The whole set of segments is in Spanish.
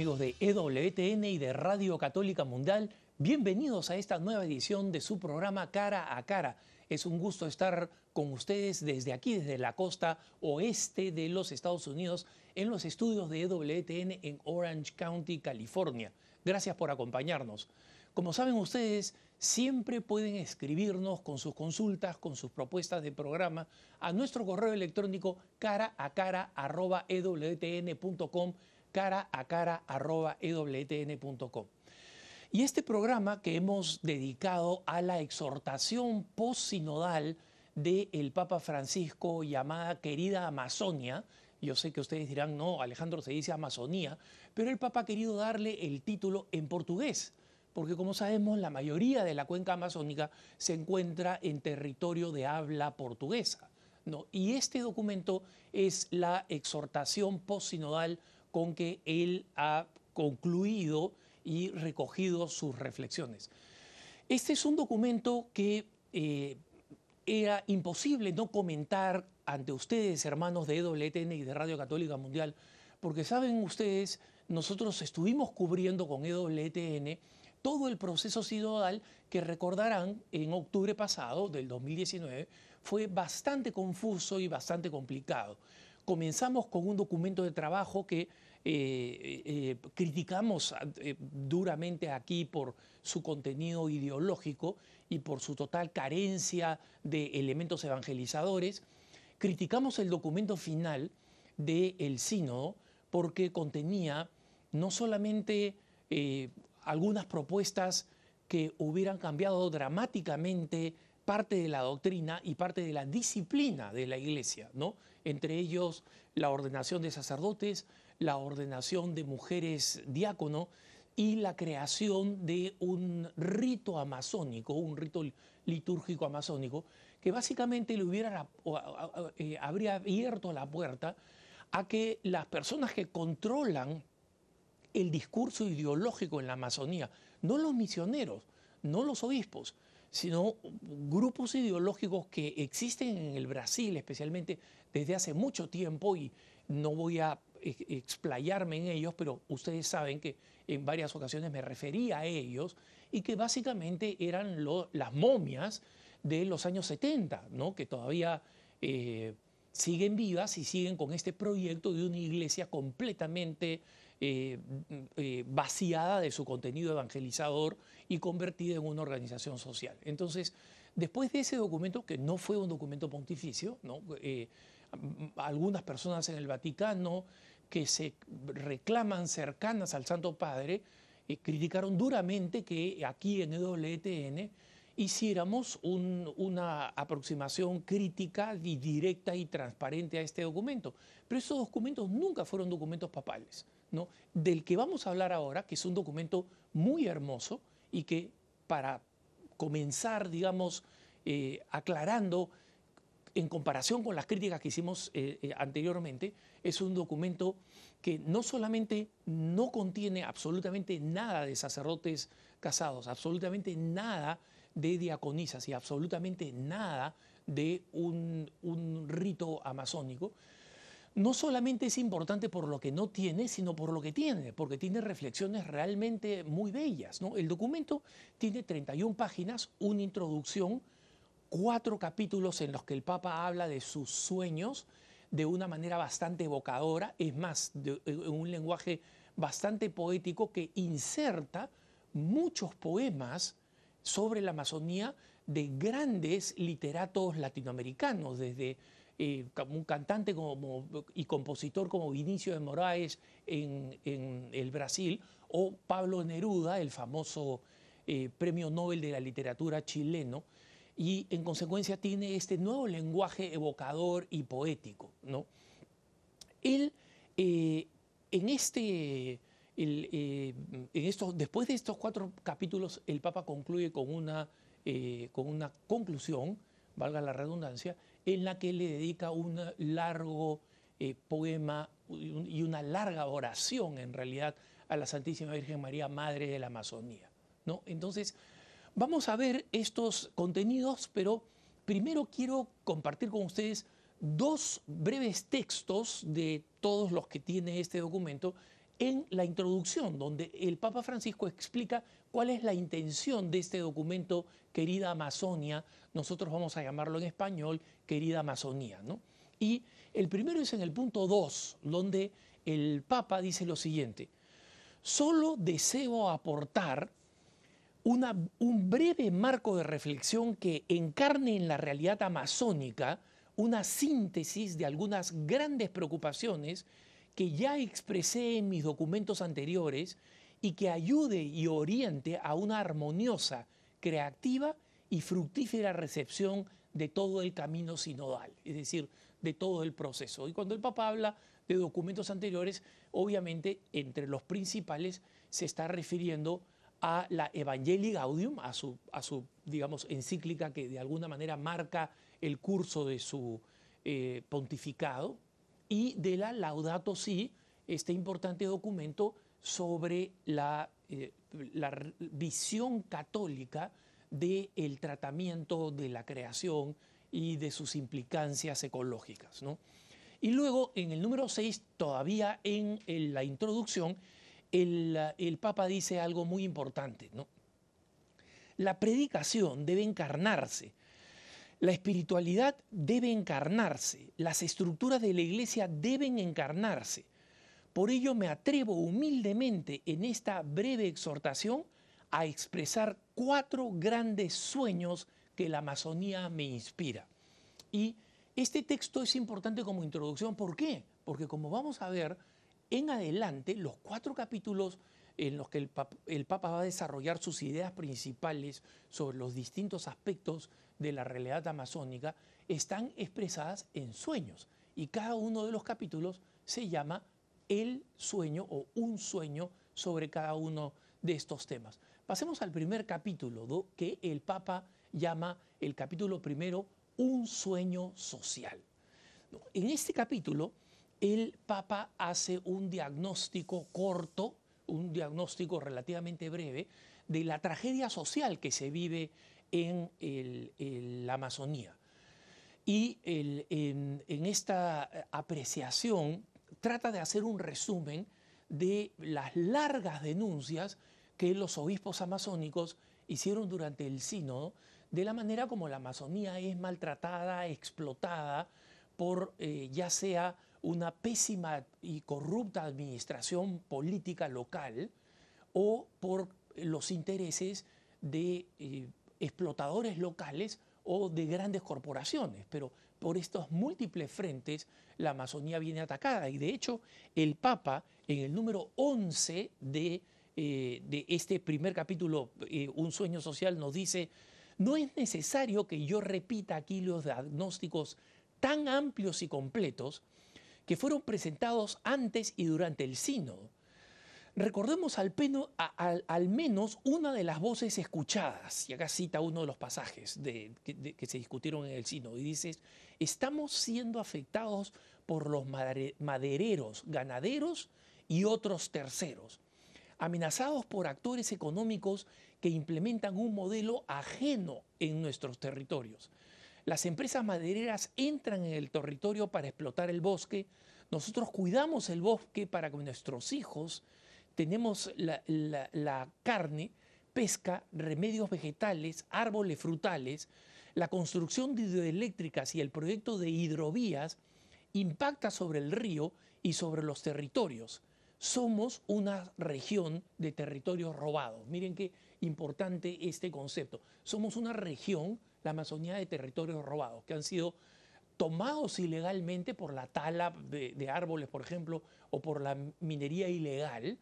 amigos de EWTN y de Radio Católica Mundial? Bienvenidos a esta nueva edición de su programa Cara a Cara. Es un gusto estar con ustedes desde aquí, desde la costa oeste de los Estados Unidos, en los estudios de EWTN en Orange County, California. Gracias por acompañarnos. Como saben ustedes, siempre pueden escribirnos con sus consultas, con sus propuestas de programa a nuestro correo electrónico cara a cara ewtn.com cara a cara ewtn.com. Y este programa que hemos dedicado a la exhortación post-sinodal del Papa Francisco llamada Querida Amazonia, yo sé que ustedes dirán, no, Alejandro se dice Amazonía, pero el Papa ha querido darle el título en portugués, porque como sabemos, la mayoría de la cuenca amazónica se encuentra en territorio de habla portuguesa. ¿no? Y este documento es la exhortación post-sinodal con que él ha concluido y recogido sus reflexiones. Este es un documento que eh, era imposible no comentar ante ustedes, hermanos de EWTN y de Radio Católica Mundial, porque saben ustedes, nosotros estuvimos cubriendo con EWTN todo el proceso sinodal que recordarán en octubre pasado del 2019 fue bastante confuso y bastante complicado. Comenzamos con un documento de trabajo que eh, eh, criticamos eh, duramente aquí por su contenido ideológico y por su total carencia de elementos evangelizadores. Criticamos el documento final del sínodo porque contenía no solamente algunas propuestas que hubieran cambiado dramáticamente parte de la doctrina y parte de la disciplina de la iglesia, ¿no? Entre ellos la ordenación de sacerdotes, la ordenación de mujeres diácono y la creación de un rito amazónico, un rito litúrgico amazónico, que básicamente le hubiera, eh, habría abierto la puerta a que las personas que controlan el discurso ideológico en la Amazonía, no los misioneros, no los obispos, sino grupos ideológicos que existen en el Brasil, especialmente desde hace mucho tiempo, y no voy a explayarme en ellos, pero ustedes saben que en varias ocasiones me refería a ellos y que básicamente eran las momias de los años 70, ¿no? que todavía eh, siguen vivas y siguen con este proyecto de una iglesia completamente eh, eh, vaciada de su contenido evangelizador y convertida en una organización social. Entonces, después de ese documento, que no fue un documento pontificio, ¿no? algunas personas en el Vaticano que se reclaman cercanas al Santo Padre, eh, criticaron duramente que aquí en EWTN hiciéramos una aproximación crítica y directa y transparente a este documento. Pero esos documentos nunca fueron documentos papales. Del que vamos a hablar ahora, que es un documento muy hermoso y que para comenzar, digamos, eh, aclarando en comparación con las críticas que hicimos eh, eh, anteriormente, es un documento que no solamente no contiene absolutamente nada de sacerdotes casados, absolutamente nada de diaconisas y absolutamente nada de un rito amazónico, no solamente es importante por lo que no tiene, sino por lo que tiene, porque tiene reflexiones realmente muy bellas. ¿no? El documento tiene 31 páginas, una introducción, cuatro capítulos en los que el Papa habla de sus sueños de una manera bastante evocadora, es más, en un lenguaje bastante poético que inserta muchos poemas sobre la Amazonía de grandes literatos latinoamericanos, desde eh, un cantante como, y compositor como Vinicio de Moraes en, el Brasil, o Pablo Neruda, el famoso eh, premio Nobel de la literatura chileno, y en consecuencia tiene este nuevo lenguaje evocador y poético. ¿no? Él, eh, en este, en estos, después de estos cuatro capítulos, el Papa concluye con una, con una conclusión, valga la redundancia, en la que le dedica un largo poema y una larga oración, en realidad, a la Santísima Virgen María, Madre de la Amazonía. ¿no? Entonces, Vamos a ver estos contenidos, pero primero quiero compartir con ustedes dos breves textos de todos los que tiene este documento en la introducción, donde el Papa Francisco explica cuál es la intención de este documento, querida Amazonia, nosotros vamos a llamarlo en español, querida Amazonía. ¿no? Y el primero es en el punto 2, donde el Papa dice lo siguiente, solo deseo aportar un breve marco de reflexión que encarne en la realidad amazónica una síntesis de algunas grandes preocupaciones que ya expresé en mis documentos anteriores y que ayude y oriente a una armoniosa, creativa y fructífera recepción de todo el camino sinodal, es decir, de todo el proceso. Y cuando el Papa habla de documentos anteriores, obviamente entre los principales se está refiriendo a la Evangelii Gaudium, a su, a su digamos, encíclica que de alguna manera marca el curso de su eh, pontificado, y de la Laudato Si, este importante documento sobre la, eh, la visión católica del tratamiento de la creación y de sus implicancias ecológicas. ¿no? Y luego, en el número 6, todavía en, la introducción, el, el, Papa dice algo muy importante. ¿no? La predicación debe encarnarse, la espiritualidad debe encarnarse, las estructuras de la iglesia deben encarnarse. Por ello me atrevo humildemente en esta breve exhortación a expresar cuatro grandes sueños que la Amazonía me inspira. Y este texto es importante como introducción. ¿Por qué? Porque como vamos a ver, en adelante, los cuatro capítulos en los que el, Papa va a desarrollar sus ideas principales sobre los distintos aspectos de la realidad amazónica, están expresadas en sueños. Y cada uno de los capítulos se llama el sueño o un sueño sobre cada uno de estos temas. Pasemos al primer capítulo, que el Papa llama el capítulo primero Un sueño social. En este capítulo, el Papa hace un diagnóstico corto, un diagnóstico relativamente breve, de la tragedia social que se vive en, la Amazonía. Y en, esta apreciación trata de hacer un resumen de las largas denuncias que los obispos amazónicos hicieron durante el sínodo de la manera como la Amazonía es maltratada, explotada por eh, ya sea una pésima y corrupta administración política local o por los intereses de eh, explotadores locales o de grandes corporaciones. Pero por estos múltiples frentes la Amazonía viene atacada y de hecho el Papa en el número 11 de eh, de este primer capítulo, eh, Un sueño social, nos dice, no es necesario que yo repita aquí los diagnósticos tan amplios y completos que fueron presentados antes y durante el sínodo. Recordemos al, menos una de las voces escuchadas, y acá cita uno de los pasajes que se discutieron en el sínodo, y dice, estamos siendo afectados por los madereros, ganaderos y otros terceros amenazados por actores económicos que implementan un modelo ajeno en nuestros territorios. Las empresas madereras entran en el territorio para explotar el bosque, nosotros cuidamos el bosque para que nuestros hijos tenemos la, carne, pesca, remedios vegetales, árboles frutales, la construcción de hidroeléctricas y el proyecto de hidrovías impacta sobre el río y sobre los territorios somos una región de territorios robados. Miren qué importante este concepto. Somos una región, la Amazonía, de territorios robados, que han sido tomados ilegalmente por la tala de, árboles, por ejemplo, o por la minería ilegal,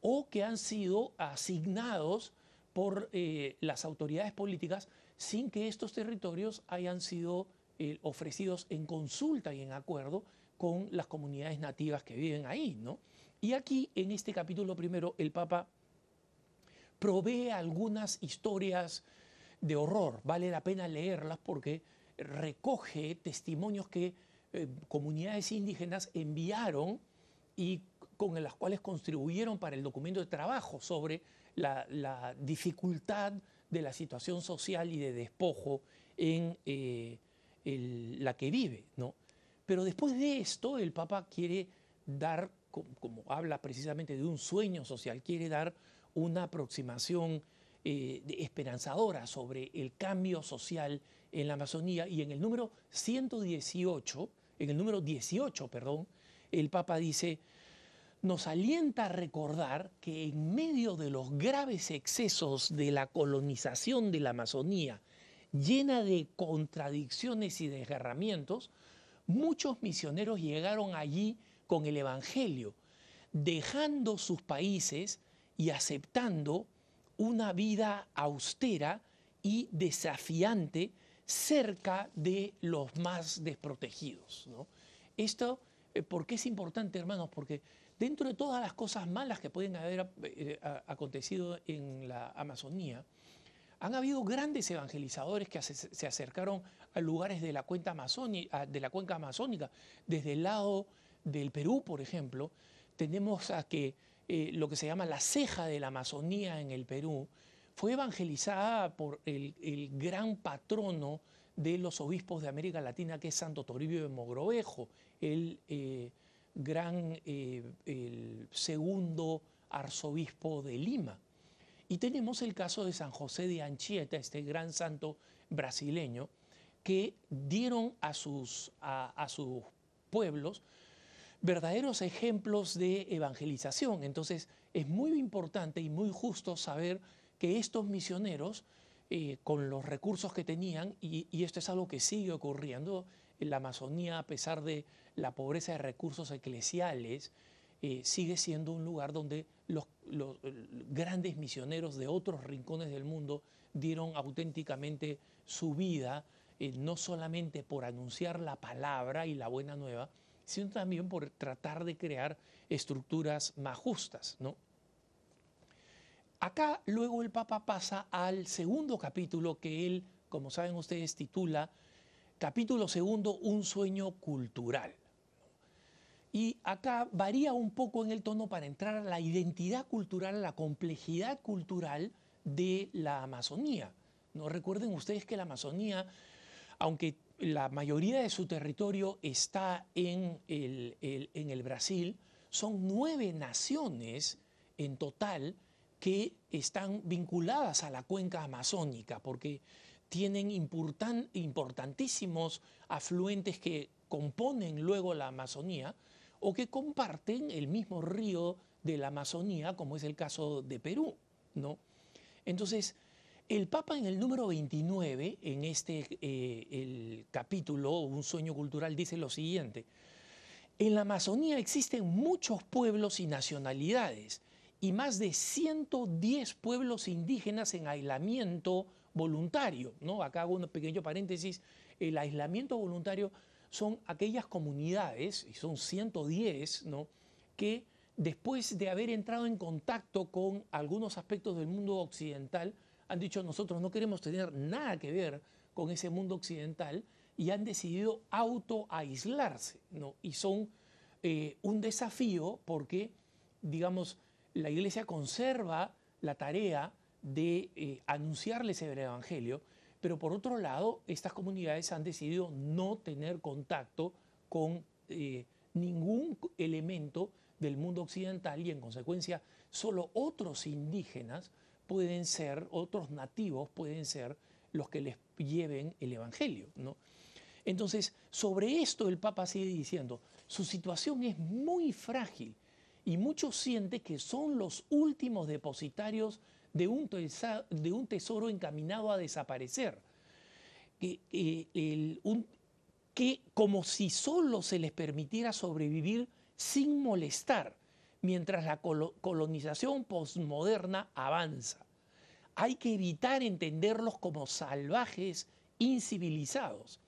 o que han sido asignados por eh, las autoridades políticas sin que estos territorios hayan sido eh, ofrecidos en consulta y en acuerdo con las comunidades nativas que viven ahí, ¿no? Y aquí, en este capítulo primero, el Papa provee algunas historias de horror. Vale la pena leerlas porque recoge testimonios que eh, comunidades indígenas enviaron y con las cuales contribuyeron para el documento de trabajo sobre la, dificultad de la situación social y de despojo en eh, la que vive. ¿no? Pero después de esto, el Papa quiere dar como, habla precisamente de un sueño social, quiere dar una aproximación eh, esperanzadora sobre el cambio social en la Amazonía y en el número 118, en el número 18, perdón, el Papa dice, nos alienta a recordar que en medio de los graves excesos de la colonización de la Amazonía, llena de contradicciones y desgarramientos, muchos misioneros llegaron allí con el Evangelio, dejando sus países y aceptando una vida austera y desafiante cerca de los más desprotegidos. Esto, eh, ¿por qué es importante, hermanos? Porque dentro de todas las cosas malas que pueden haber eh, acontecido en la Amazonía, han habido grandes evangelizadores que se acercaron a lugares de la, amazónica, de la cuenca amazónica. Desde el lado del Perú, por ejemplo, tenemos a que eh, lo que se llama la ceja de la Amazonía en el Perú fue evangelizada por el, gran patrono de los obispos de América Latina, que es Santo Toribio de Mogrovejo, el eh, gran, eh, el segundo arzobispo de Lima. Y tenemos el caso de San José de Anchieta, este gran santo brasileño, que dieron a sus, a sus pueblos verdaderos ejemplos de evangelización. Entonces es muy importante y muy justo saber que estos misioneros, eh, con los recursos que tenían, y, esto es algo que sigue ocurriendo en la Amazonía, a pesar de la pobreza de recursos eclesiales, eh, sigue siendo un lugar donde los, grandes misioneros de otros rincones del mundo dieron auténticamente su vida, eh, no solamente por anunciar la palabra y la buena nueva, sino también por tratar de crear estructuras más justas. ¿no? Acá luego el Papa pasa al segundo capítulo que él, como saben ustedes, titula capítulo segundo, un sueño cultural. Y acá varía un poco en el tono para entrar a la identidad cultural, a la complejidad cultural de la Amazonía. ¿No? Recuerden ustedes que la Amazonía, aunque la mayoría de su territorio está en el, Brasil, son nueve naciones en total que están vinculadas a la cuenca amazónica, porque tienen importantísimos afluentes que componen luego la Amazonía o que comparten el mismo río de la Amazonía, como es el caso de Perú. ¿no? Entonces, el Papa en el número 29, en este eh, capítulo, Un sueño cultural, dice lo siguiente. En la Amazonía existen muchos pueblos y nacionalidades y más de 110 pueblos indígenas en aislamiento voluntario. ¿no? Acá hago un pequeño paréntesis. El aislamiento voluntario son aquellas comunidades, y son 110, ¿no? que después de haber entrado en contacto con algunos aspectos del mundo occidental, han dicho nosotros no queremos tener nada que ver con ese mundo occidental y han decidido auto-aislarse. ¿no? Y son eh, un desafío porque, digamos, la iglesia conserva la tarea de eh, anunciarles el Evangelio, pero por otro lado, estas comunidades han decidido no tener contacto con eh, ningún elemento del mundo occidental y en consecuencia solo otros indígenas pueden ser, otros nativos pueden ser los que les lleven el Evangelio. ¿no? Entonces, sobre esto el Papa sigue diciendo, su situación es muy frágil y muchos sienten que son los últimos depositarios de un, tesoro encaminado a desaparecer. Que, eh, que como si solo se les permitiera sobrevivir sin molestar, mientras la colonización postmoderna avanza. Hay que evitar entenderlos como salvajes, incivilizados.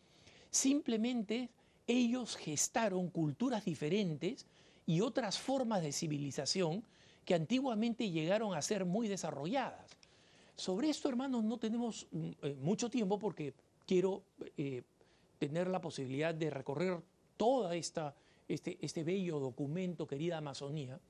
Simplemente ellos gestaron culturas diferentes y otras formas de civilización que antiguamente llegaron a ser muy desarrolladas. Sobre esto, hermanos, no tenemos mm, eh, mucho tiempo porque quiero eh, tener la posibilidad de recorrer todo esta, este, este bello documento, querida Amazonía,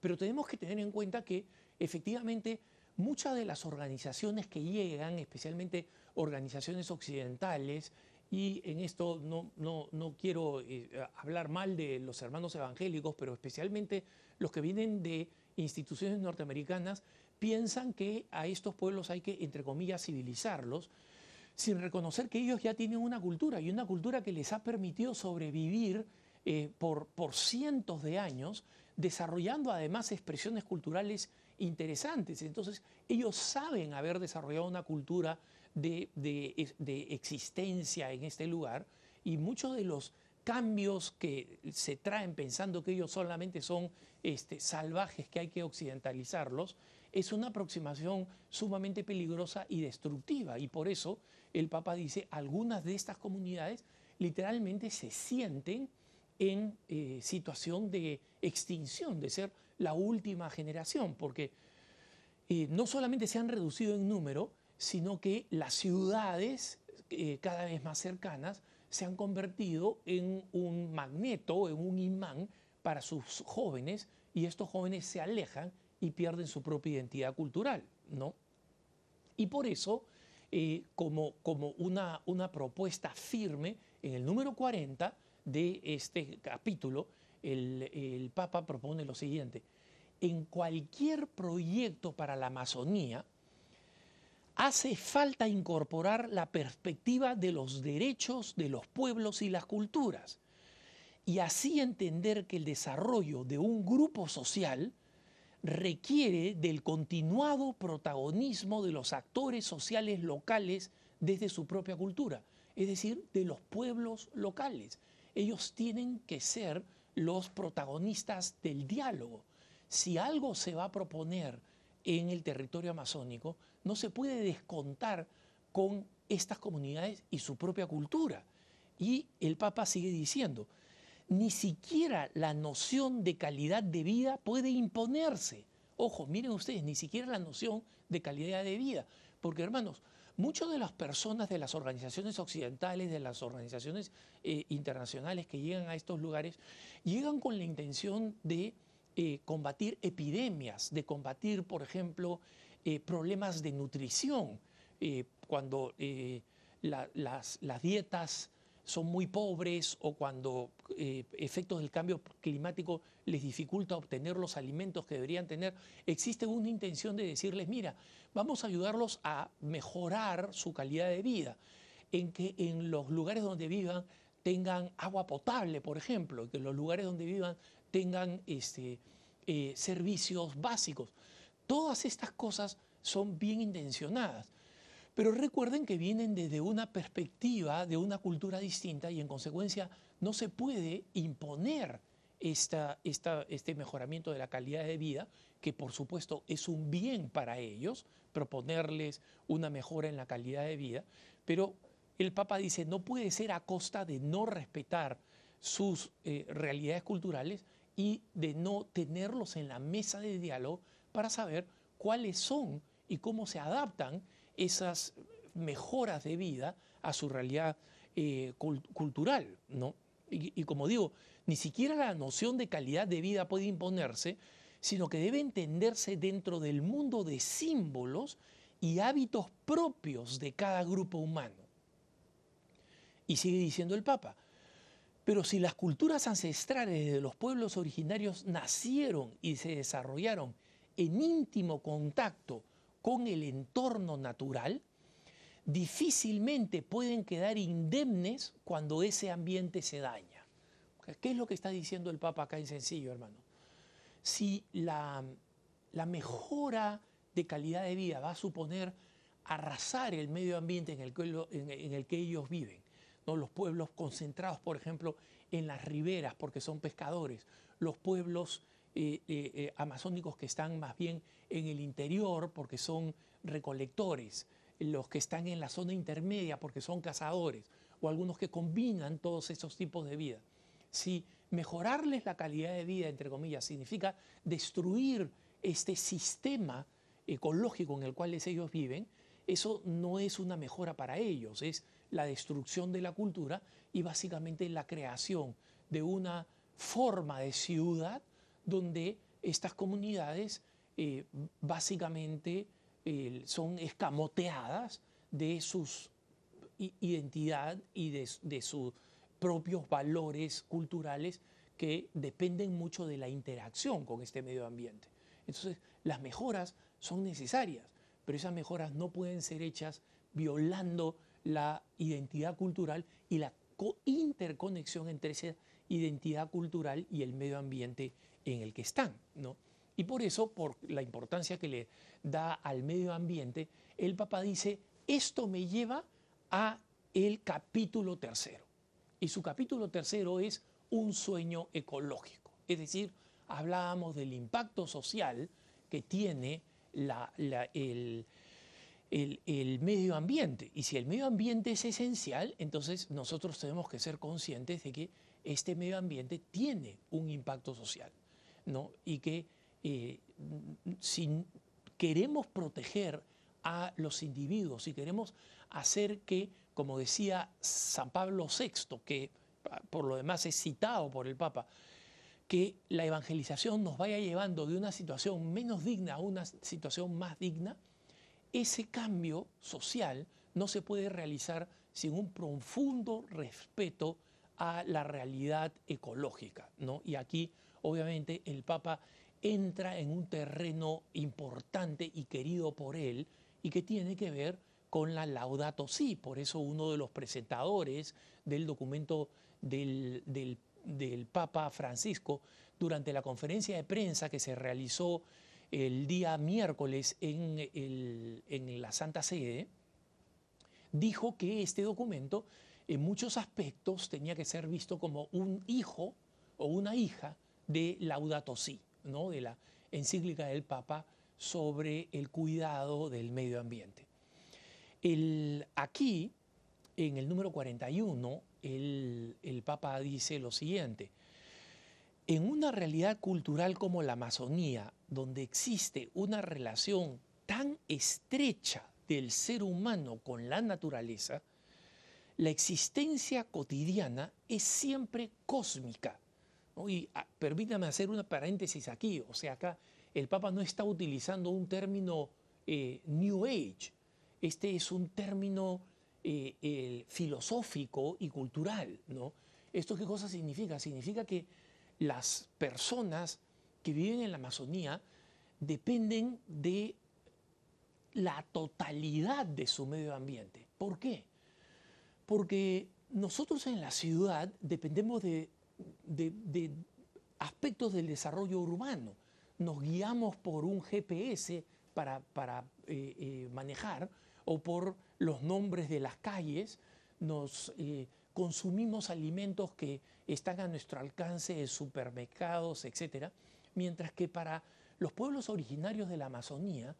pero tenemos que tener en cuenta que efectivamente muchas de las organizaciones que llegan, especialmente organizaciones occidentales y en esto no, no, no quiero eh, hablar mal de los hermanos evangélicos, pero especialmente los que vienen de instituciones norteamericanas, piensan que a estos pueblos hay que, entre comillas, civilizarlos, sin reconocer que ellos ya tienen una cultura y una cultura que les ha permitido sobrevivir eh, por, por cientos de años, desarrollando además expresiones culturales interesantes. Entonces, ellos saben haber desarrollado una cultura de, existencia en este lugar y muchos de los cambios que se traen pensando que ellos solamente son este, salvajes que hay que occidentalizarlos, es una aproximación sumamente peligrosa y destructiva. Y por eso el Papa dice, algunas de estas comunidades literalmente se sienten en eh, situación de extinción, de ser la última generación, porque eh, no solamente se han reducido en número, sino que las ciudades eh, cada vez más cercanas se han convertido en un magneto, en un imán para sus jóvenes, y estos jóvenes se alejan y pierden su propia identidad cultural, ¿no? Y por eso, como, como una, una propuesta firme, en el número 40 de este capítulo, el, Papa propone lo siguiente, en cualquier proyecto para la Amazonía, hace falta incorporar la perspectiva de los derechos de los pueblos y las culturas, y así entender que el desarrollo de un grupo social requiere del continuado protagonismo de los actores sociales locales desde su propia cultura, es decir, de los pueblos locales. Ellos tienen que ser los protagonistas del diálogo. Si algo se va a proponer en el territorio amazónico, no se puede descontar con estas comunidades y su propia cultura. Y el Papa sigue diciendo, ni siquiera la noción de calidad de vida puede imponerse. Ojo, miren ustedes, ni siquiera la noción de calidad de vida. Porque hermanos, muchas de las personas de las organizaciones occidentales, de las organizaciones eh, internacionales que llegan a estos lugares, llegan con la intención de eh, combatir epidemias, de combatir, por ejemplo, eh, problemas de nutrición, cuando las, dietas son muy pobres o cuando efectos del cambio climático les dificulta obtener los alimentos que deberían tener, existe una intención de decirles, mira, vamos a ayudarlos a mejorar su calidad de vida, en que en los lugares donde vivan tengan agua potable, por ejemplo, que en los lugares donde vivan tengan este, eh, servicios básicos. Todas estas cosas son bien intencionadas, pero recuerden que vienen desde una perspectiva de una cultura distinta y en consecuencia no se puede imponer esta, este mejoramiento de la calidad de vida, que por supuesto es un bien para ellos, proponerles una mejora en la calidad de vida, pero el Papa dice no puede ser a costa de no respetar sus eh, realidades culturales y de no tenerlos en la mesa de diálogo para saber cuáles son y cómo se adaptan esas mejoras de vida a su realidad eh, cultural. ¿no? Y, y como digo, ni siquiera la noción de calidad de vida puede imponerse, sino que debe entenderse dentro del mundo de símbolos y hábitos propios de cada grupo humano. Y sigue diciendo el Papa, pero si las culturas ancestrales de los pueblos originarios nacieron y se desarrollaron en íntimo contacto con el entorno natural, difícilmente pueden quedar indemnes cuando ese ambiente se daña. ¿Qué es lo que está diciendo el Papa acá en sencillo, hermano? Si la, mejora de calidad de vida va a suponer arrasar el medio ambiente en el que ellos viven, los pueblos concentrados, por ejemplo, en las riberas porque son pescadores, los pueblos eh, eh, eh, amazónicos que están más bien en el interior porque son recolectores, los que están en la zona intermedia porque son cazadores, o algunos que combinan todos esos tipos de vida. Si mejorarles la calidad de vida, entre comillas, significa destruir este sistema ecológico en el cual ellos viven, eso no es una mejora para ellos, es la destrucción de la cultura y básicamente la creación de una forma de ciudad donde estas comunidades eh, básicamente eh, son escamoteadas de sus identidad y de, sus propios valores culturales que dependen mucho de la interacción con este medio ambiente. Entonces, las mejoras son necesarias, pero esas mejoras no pueden ser hechas violando la identidad cultural y la interconexión entre esa identidad cultural y el medio ambiente en el que están. ¿no? Y por eso, por la importancia que le da al medio ambiente, el Papa dice, esto me lleva a el capítulo tercero. Y su capítulo tercero es un sueño ecológico. Es decir, hablábamos del impacto social que tiene el, el, medio ambiente. Y si el medio ambiente es esencial, entonces nosotros tenemos que ser conscientes de que este medio ambiente tiene un impacto social. ¿no? Y que si queremos proteger a los individuos, si queremos hacer que, como decía San Pablo VI, que por lo demás es citado por el Papa, que la evangelización nos vaya llevando de una situación menos digna a una situación más digna, ese cambio social no se puede realizar sin un profundo respeto a la realidad ecológica. ¿no? Y aquí, obviamente, el Papa entra en un terreno importante y querido por él y que tiene que ver con la Laudato Si. Por eso uno de los presentadores del documento del, del Papa Francisco durante la conferencia de prensa que se realizó el día miércoles en, en la Santa Sede, dijo que este documento en muchos aspectos tenía que ser visto como un hijo o una hija de Laudato Si, de la encíclica del Papa sobre el cuidado del medio ambiente. Aquí, en el número 41, el, el Papa dice lo siguiente, en una realidad cultural como la Amazonía, donde existe una relación tan estrecha del ser humano con la naturaleza, la existencia cotidiana es siempre cósmica. Y ah, permítame hacer una paréntesis aquí, o sea, acá el Papa no está utilizando un término eh, New Age, este es un término eh, filosófico y cultural. ¿no? ¿Esto qué cosa significa? Significa que las personas que viven en la Amazonía dependen de la totalidad de su medio ambiente. ¿Por qué? Porque nosotros en la ciudad dependemos de, aspectos del desarrollo urbano. Nos guiamos por un GPS para, eh, eh, manejar o por los nombres de las calles, nos eh, consumimos alimentos que están a nuestro alcance en supermercados, etc. Mientras que para los pueblos originarios de la Amazonía,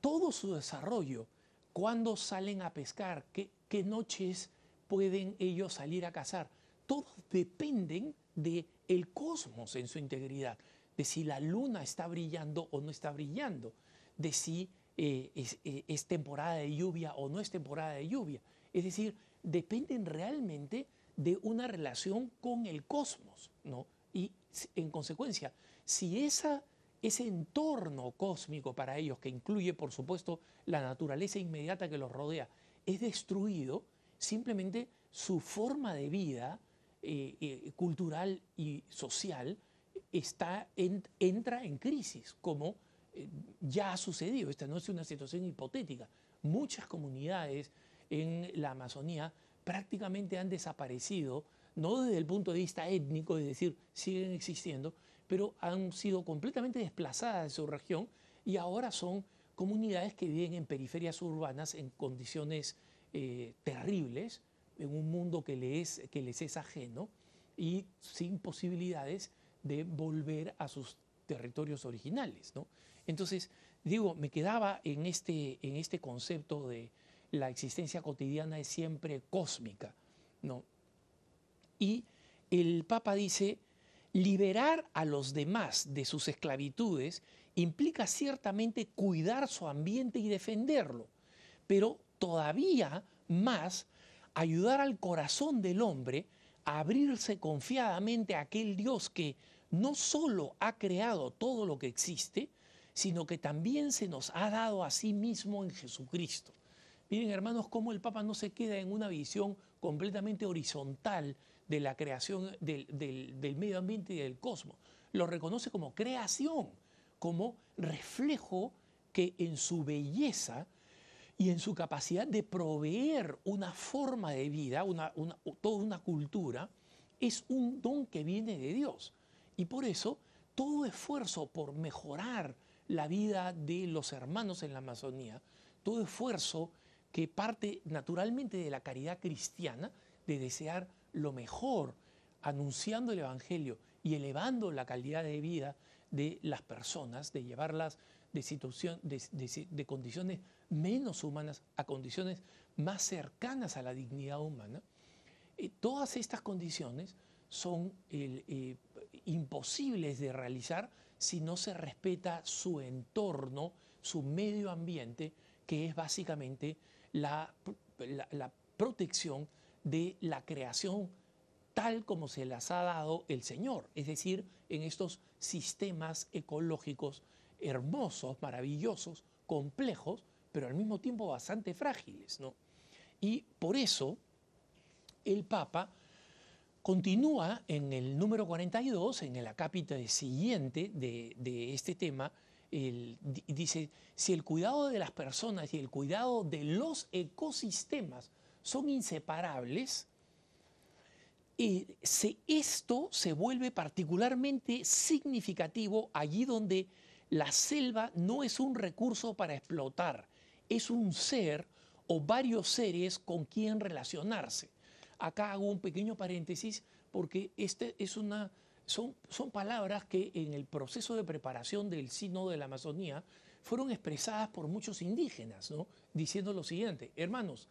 todo su desarrollo, cuando salen a pescar, qué, qué noches pueden ellos salir a cazar, todos dependen del el cosmos en su integridad, de si la luna está brillando o no está brillando, de si eh, eh, es, temporada de lluvia o no es temporada de lluvia. Es decir, dependen realmente de una relación con el cosmos, ¿no? Y en consecuencia, si ese entorno cósmico para ellos, que incluye por supuesto la naturaleza inmediata que los rodea, es destruido, simplemente su forma de vida eh, cultural y social está entra en crisis, como eh, ya ha sucedido, esta no es una situación hipotética. Muchas comunidades en la Amazonía prácticamente han desaparecido, no desde el punto de vista étnico, es decir, siguen existiendo, pero han sido completamente desplazadas de su región y ahora son comunidades que viven en periferias urbanas en condiciones eh, terribles, en un mundo que les, que les es ajeno y sin posibilidades de volver a sus territorios originales. ¿no? Entonces, digo, me quedaba en este, en este concepto de la existencia cotidiana es siempre cósmica, ¿no? Y el Papa dice, liberar a los demás de sus esclavitudes implica ciertamente cuidar su ambiente y defenderlo, pero todavía más ayudar al corazón del hombre a abrirse confiadamente a aquel Dios que no solo ha creado todo lo que existe, sino que también se nos ha dado a sí mismo en Jesucristo. Miren, hermanos, cómo el Papa no se queda en una visión completamente horizontal de la creación del, del medio ambiente y del cosmos. Lo reconoce como creación, como reflejo que en su belleza y en su capacidad de proveer una forma de vida, una, toda una cultura, es un don que viene de Dios. Y por eso todo esfuerzo por mejorar la vida de los hermanos en la Amazonía, todo esfuerzo que parte naturalmente de la caridad cristiana, de desear lo mejor, anunciando el Evangelio y elevando la calidad de vida de las personas, de llevarlas de, situación, de, condiciones menos humanas a condiciones más cercanas a la dignidad humana, eh, todas estas condiciones son eh, imposibles de realizar si no se respeta su entorno, su medio ambiente, que es básicamente la, la protección de la creación tal como se las ha dado el Señor, es decir, en estos sistemas ecológicos hermosos, maravillosos, complejos, pero al mismo tiempo bastante frágiles. ¿no? Y por eso el Papa continúa en el número 42, en el acápite siguiente de, este tema, dice, si el cuidado de las personas y el cuidado de los ecosistemas son inseparables, eh, esto se vuelve particularmente significativo allí donde la selva no es un recurso para explotar, es un ser o varios seres con quien relacionarse. Acá hago un pequeño paréntesis porque este es una, son, son palabras que en el proceso de preparación del Sínodo de la Amazonía fueron expresadas por muchos indígenas, ¿no? diciendo lo siguiente, hermanos,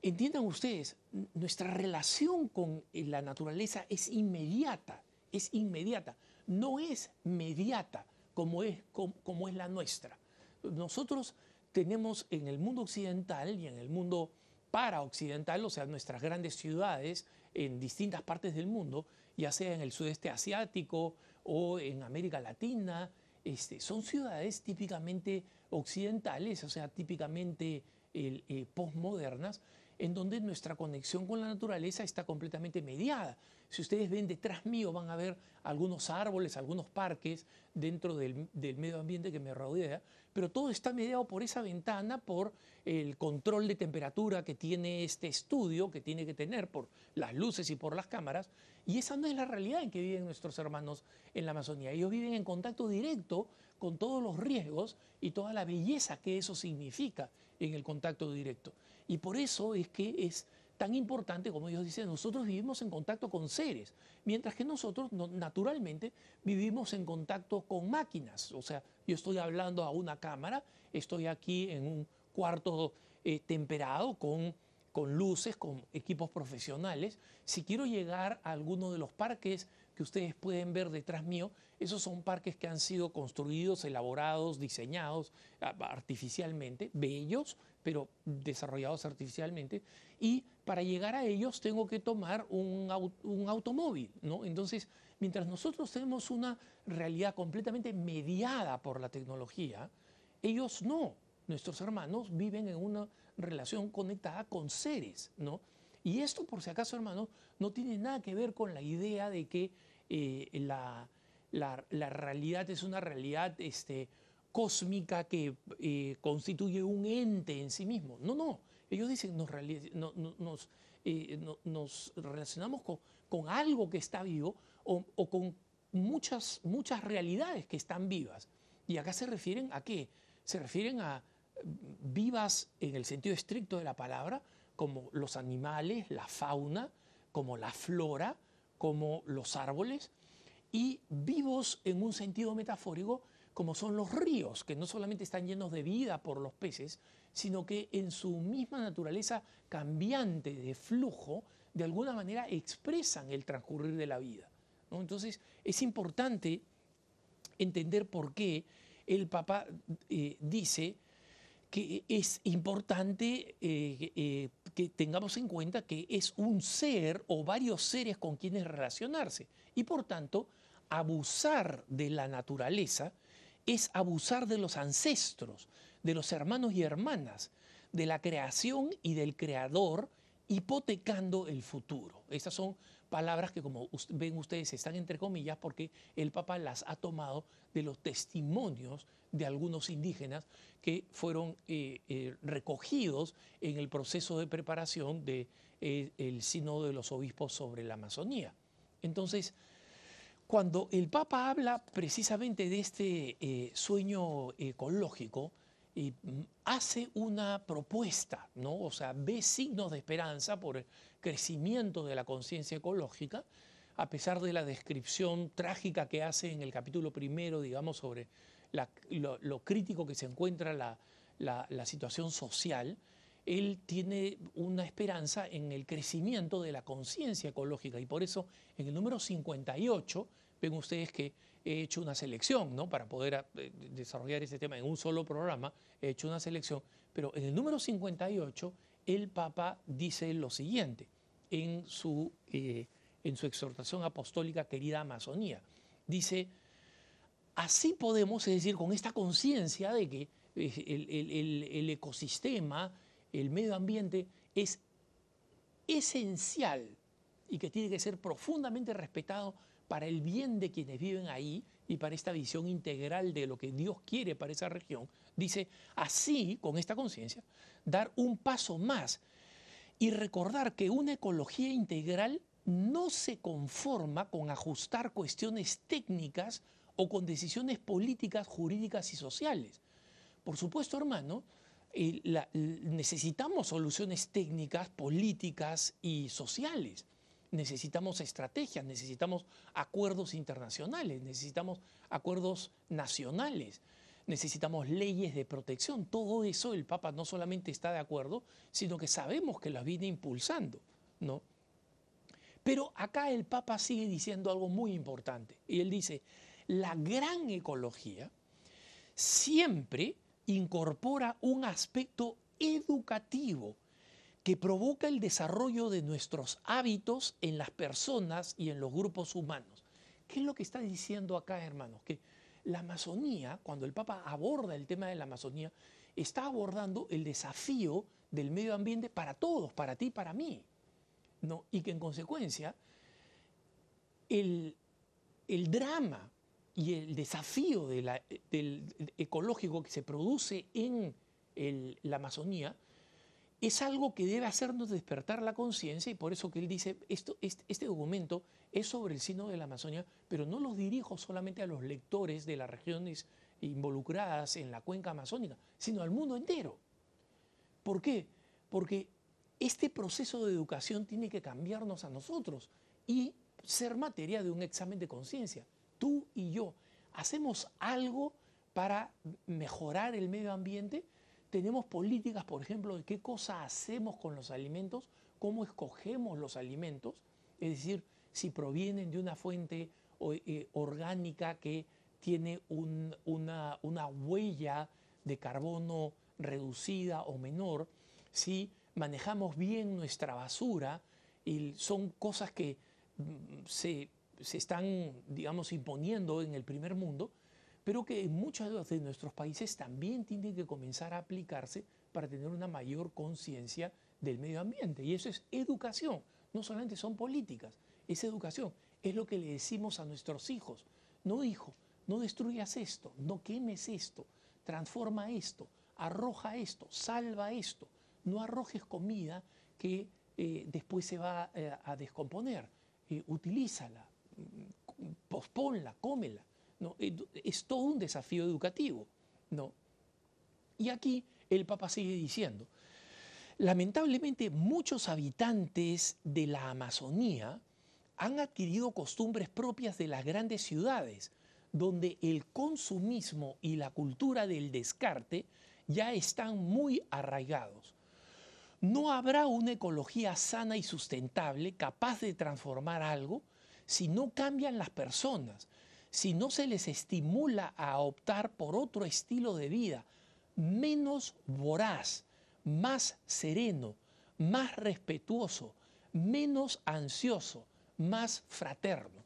entiendan ustedes, nuestra relación con la naturaleza es inmediata, es inmediata, no es mediata como es, como, es la nuestra. Nosotros tenemos en el mundo occidental y en el mundo para-occidental, o sea, nuestras grandes ciudades en distintas partes del mundo, ya sea en el sudeste asiático o en América Latina, este, son ciudades típicamente occidentales, o sea, típicamente eh, postmodernas, en donde nuestra conexión con la naturaleza está completamente mediada. Si ustedes ven detrás mío van a ver algunos árboles, algunos parques dentro del, medio ambiente que me rodea, pero todo está mediado por esa ventana, por el control de temperatura que tiene este estudio, que tiene que tener por las luces y por las cámaras, y esa no es la realidad en que viven nuestros hermanos en la Amazonía. Ellos viven en contacto directo con todos los riesgos y toda la belleza que eso significa en el contacto directo. Y por eso es que es tan importante, como ellos dicen, nosotros vivimos en contacto con seres, mientras que nosotros naturalmente vivimos en contacto con máquinas. O sea, yo estoy hablando a una cámara, estoy aquí en un cuarto eh, temperado con, con luces, con equipos profesionales. Si quiero llegar a alguno de los parques que ustedes pueden ver detrás mío, esos son parques que han sido construidos, elaborados, diseñados artificialmente, bellos, pero desarrollados artificialmente, y para llegar a ellos tengo que tomar un, automóvil, ¿no? Entonces, mientras nosotros tenemos una realidad completamente mediada por la tecnología, ellos no. Nuestros hermanos viven en una relación conectada con seres, ¿no? Y esto, por si acaso, hermanos, no tiene nada que ver con la idea de que eh, la, realidad es una realidad este, cósmica que eh, constituye un ente en sí mismo. No, no. Ellos dicen, nos, nos, eh, nos relacionamos con, algo que está vivo o, o, con muchas, muchas realidades que están vivas. Y acá se refieren a qué? Se refieren a vivas en el sentido estricto de la palabra, como los animales, la fauna, como la flora, como los árboles, y vivos en un sentido metafórico, como son los ríos, que no solamente están llenos de vida por los peces, sino que en su misma naturaleza cambiante de flujo, de alguna manera expresan el transcurrir de la vida. Entonces es importante entender por qué el Papa eh, dice que es importante eh, eh, que tengamos en cuenta que es un ser o varios seres con quienes relacionarse. Y por tanto, abusar de la naturaleza es abusar de los ancestros, de los hermanos y hermanas, de la creación y del creador hipotecando el futuro. Estas son palabras que como ven ustedes están entre comillas porque el Papa las ha tomado de los testimonios de algunos indígenas que fueron eh, eh, recogidos en el proceso de preparación del de, eh, Sínodo de los Obispos sobre la Amazonía. Entonces, cuando el Papa habla precisamente de este sueño ecológico, mm, hace una propuesta, ¿no? O sea, ve signos de esperanza por el crecimiento de la conciencia ecológica, a pesar de la descripción trágica que hace en el capítulo primero, digamos, sobre lo, crítico que se encuentra la, situación social, él tiene una esperanza en el crecimiento de la conciencia ecológica y por eso en el número 58 ven ustedes que he hecho una selección, ¿no? Para poder eh, desarrollar este tema en un solo programa, he hecho una selección, pero en el número 58 el Papa dice lo siguiente en su, eh, en su exhortación apostólica querida Amazonía. Dice, Así podemos, es decir, con esta conciencia de que eh, el, ecosistema, el medio ambiente es esencial y que tiene que ser profundamente respetado para el bien de quienes viven ahí y para esta visión integral de lo que Dios quiere para esa región, dice, así, con esta conciencia, dar un paso más y recordar que una ecología integral no se conforma con ajustar cuestiones técnicas o con decisiones políticas, jurídicas y sociales. Por supuesto, hermano, necesitamos soluciones técnicas, políticas y sociales. Necesitamos estrategias, necesitamos acuerdos internacionales, necesitamos acuerdos nacionales, necesitamos leyes de protección. Todo eso el Papa no solamente está de acuerdo, sino que sabemos que las viene impulsando, ¿no? Pero acá el Papa sigue diciendo algo muy importante. Y él dice, la gran ecología siempre incorpora un aspecto educativo que provoca el desarrollo de nuestros hábitos en las personas y en los grupos humanos. ¿Qué es lo que está diciendo acá, hermanos? Que la Amazonía, cuando el Papa aborda el tema de la Amazonía, está abordando el desafío del medio ambiente para todos, para ti para mí. ¿no? Y que en consecuencia el, el drama y el desafío del ecológico que se produce en la Amazonía es algo que debe hacernos despertar la conciencia y por eso que él dice, esto, este, documento es sobre el sino de la Amazonía, pero no los dirijo solamente a los lectores de las regiones involucradas en la cuenca amazónica, sino al mundo entero. ¿Por qué? Porque este proceso de educación tiene que cambiarnos a nosotros y ser materia de un examen de conciencia y yo hacemos algo para mejorar el medio ambiente, tenemos políticas, por ejemplo, de qué cosa hacemos con los alimentos, cómo escogemos los alimentos, es decir, si provienen de una fuente eh, orgánica que tiene una, una huella de carbono reducida o menor, si manejamos bien nuestra basura, y son cosas que mm, se se están, digamos, imponiendo en el primer mundo, pero que en muchos de nuestros países también tienen que comenzar a aplicarse para tener una mayor conciencia del medio ambiente. Y eso es educación, no solamente son políticas, es educación. Es lo que le decimos a nuestros hijos. No, hijo, no destruyas esto, no quemes esto, transforma esto, arroja esto, salva esto. No arrojes comida que eh, después se va eh, a descomponer. Eh, utilízala, posponla, cómela. ¿no? Es todo un desafío educativo. ¿no? Y aquí el Papa sigue diciendo, lamentablemente muchos habitantes de la Amazonía han adquirido costumbres propias de las grandes ciudades, donde el consumismo y la cultura del descarte ya están muy arraigados. No habrá una ecología sana y sustentable capaz de transformar algo si no cambian las personas, si no se les estimula a optar por otro estilo de vida menos voraz, más sereno, más respetuoso, menos ansioso, más fraterno.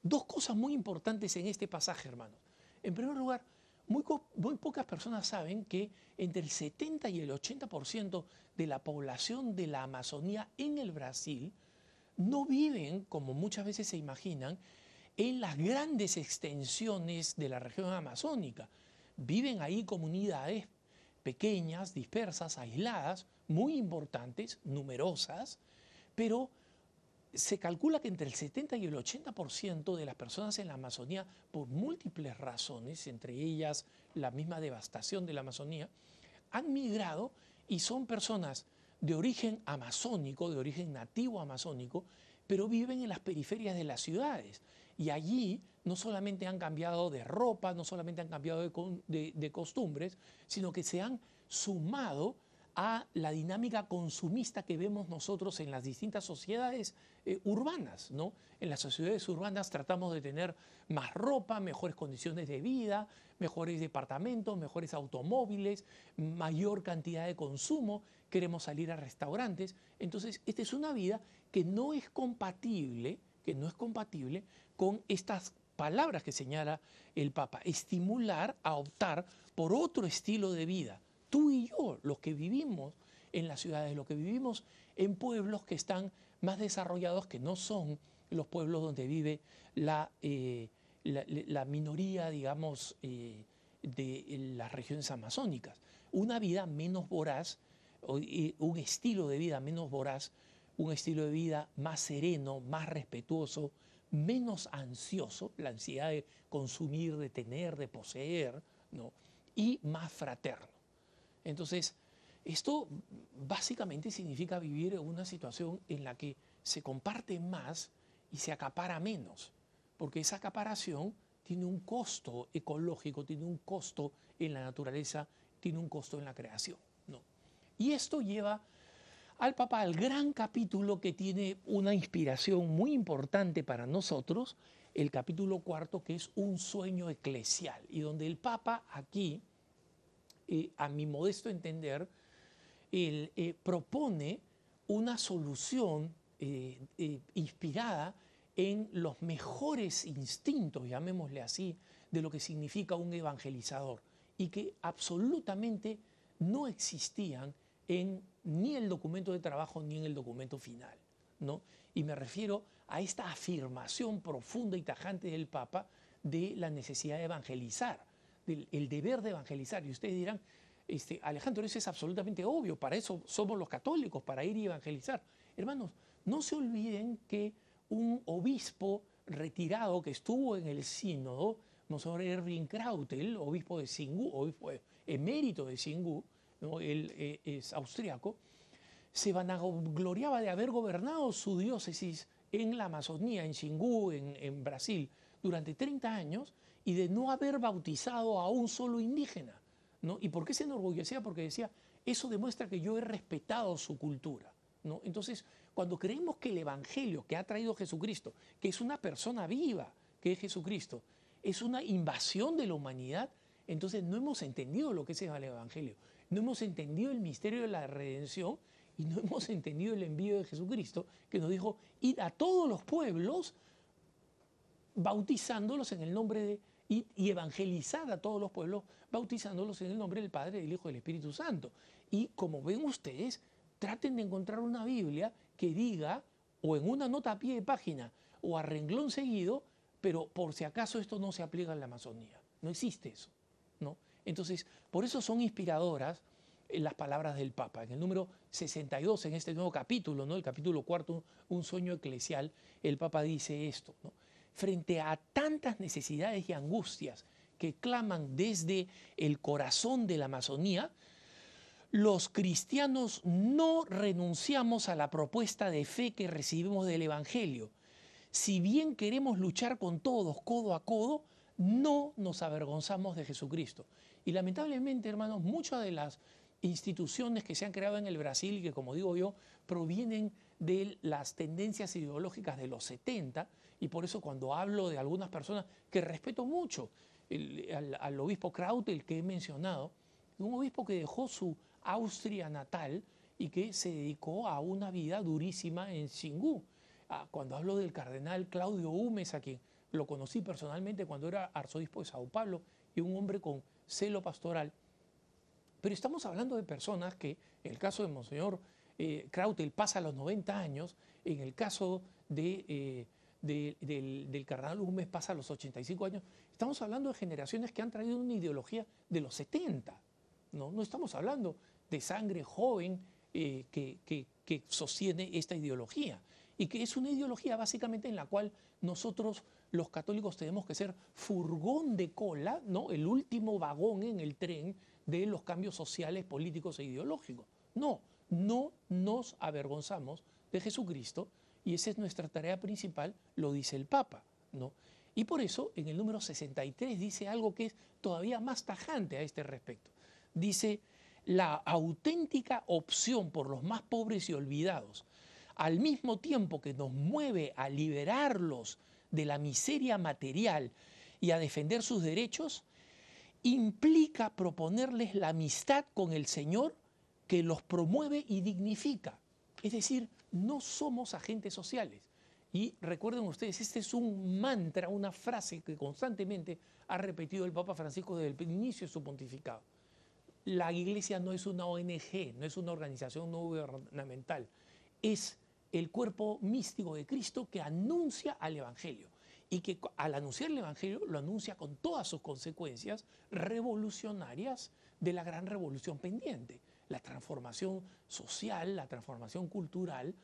Dos cosas muy importantes en este pasaje, hermanos. En primer lugar, muy, pocas personas saben que entre el 70 y el 80% de la población de la Amazonía en el Brasil no viven, como muchas veces se imaginan, en las grandes extensiones de la región amazónica. Viven ahí comunidades pequeñas, dispersas, aisladas, muy importantes, numerosas, pero se calcula que entre el 70 y el 80% de las personas en la Amazonía, por múltiples razones, entre ellas la misma devastación de la Amazonía, han migrado y son personas de origen amazónico, de origen nativo amazónico, pero viven en las periferias de las ciudades. Y allí no solamente han cambiado de ropa, no solamente han cambiado de, costumbres, sino que se han sumado a la dinámica consumista que vemos nosotros en las distintas sociedades eh, urbanas. ¿no? En las sociedades urbanas tratamos de tener más ropa, mejores condiciones de vida, mejores departamentos, mejores automóviles, mayor cantidad de consumo, queremos salir a restaurantes. Entonces, esta es una vida que no es compatible, que no es compatible con estas palabras que señala el Papa, estimular a optar por otro estilo de vida tú y yo, los que vivimos en las ciudades, los que vivimos en pueblos que están más desarrollados, que no son los pueblos donde vive la, eh, la, minoría, digamos, eh, de las regiones amazónicas. Una vida menos voraz, un estilo de vida menos voraz, un estilo de vida más sereno, más respetuoso, menos ansioso, la ansiedad de consumir, de tener, de poseer, ¿no? y más fraterno. Entonces, esto básicamente significa vivir una situación en la que se comparte más y se acapara menos, porque esa acaparación tiene un costo ecológico, tiene un costo en la naturaleza, tiene un costo en la creación. ¿no? Y esto lleva al Papa al gran capítulo que tiene una inspiración muy importante para nosotros, el capítulo cuarto, que es un sueño eclesial, y donde el Papa aquí eh, a mi modesto entender, eh, propone una solución eh, inspirada en los mejores instintos, llamémosle así, de lo que significa un evangelizador y que absolutamente no existían en ni el documento de trabajo ni en el documento final. ¿no? Y me refiero a esta afirmación profunda y tajante del Papa de la necesidad de evangelizar el deber de evangelizar. Y ustedes dirán, este, Alejandro, eso es absolutamente obvio, para eso somos los católicos, para ir y evangelizar. Hermanos, no se olviden que un obispo retirado que estuvo en el sínodo, Monseñor Erwin Krautel, obispo de Singú, obispo emérito de Singú, él eh, es austriaco, se vanagloriaba de haber gobernado su diócesis en la Amazonía, en Singú, en, en Brasil, durante 30 años y de no haber bautizado a un solo indígena. ¿no? ¿Y por qué se enorgullecía? Porque decía, eso demuestra que yo he respetado su cultura. ¿no? Entonces, cuando creemos que el Evangelio que ha traído Jesucristo, que es una persona viva, que es Jesucristo, es una invasión de la humanidad, entonces no hemos entendido lo que es el Evangelio, no hemos entendido el misterio de la redención y no hemos entendido el envío de Jesucristo, que nos dijo, ir a todos los pueblos bautizándolos en el nombre de y, evangelizar a todos los pueblos, bautizándolos en el nombre del Padre, del Hijo y del Espíritu Santo. Y como ven ustedes, traten de encontrar una Biblia que diga, o en una nota a pie de página, o a renglón seguido, pero por si acaso esto no se aplica en la Amazonía. No existe eso. ¿no? Entonces, por eso son inspiradoras eh, las palabras del Papa. En el número 62, en este nuevo capítulo, ¿no? el capítulo cuarto, Un sueño eclesial, el Papa dice esto. Frente a tantas necesidades y angustias que claman desde el corazón de la Amazonía, los cristianos no renunciamos a la propuesta de fe que recibimos del Evangelio. Si bien queremos luchar con todos codo a codo, no nos avergonzamos de Jesucristo. Y lamentablemente, hermanos, muchas de las instituciones que se han creado en el Brasil que, como digo yo, provienen de las tendencias ideológicas de los 70, y por eso cuando hablo de algunas personas que respeto mucho, al, obispo Krautel que he mencionado, un obispo que dejó su Austria natal y que se dedicó a una vida durísima en Xingú. Ah, cuando hablo del cardenal Claudio Humes, a quien lo conocí personalmente cuando era arzobispo de Sao Paulo, y un hombre con celo pastoral. Pero estamos hablando de personas que, en el caso de Monseñor eh, Krautel, pasa a los 90 años, en el caso de, eh, del, del, cardenal Gómez pasa a los 85 años. Estamos hablando de generaciones que han traído una ideología de los 70. No, no estamos hablando de sangre joven eh, que, que, que sostiene esta ideología y que es una ideología básicamente en la cual nosotros los católicos tenemos que ser furgón de cola, ¿no? el último vagón en el tren de los cambios sociales, políticos e ideológicos. No, no nos avergonzamos de Jesucristo y esa es nuestra tarea principal, lo dice el Papa. ¿no? Y por eso en el número 63 dice algo que es todavía más tajante a este respecto. Dice, la auténtica opción por los más pobres y olvidados, al mismo tiempo que nos mueve a liberarlos de la miseria material y a defender sus derechos, implica proponerles la amistad con el Señor que los promueve y dignifica. Es decir, no somos agentes sociales. Y recuerden ustedes, este es un mantra, una frase que constantemente ha repetido el Papa Francisco desde el inicio de su pontificado. La iglesia no es una ONG, no es una organización no gubernamental, es el cuerpo místico de Cristo que anuncia al Evangelio y que al anunciar el Evangelio lo anuncia con todas sus consecuencias revolucionarias de la gran revolución pendiente, la transformación social, la transformación cultural,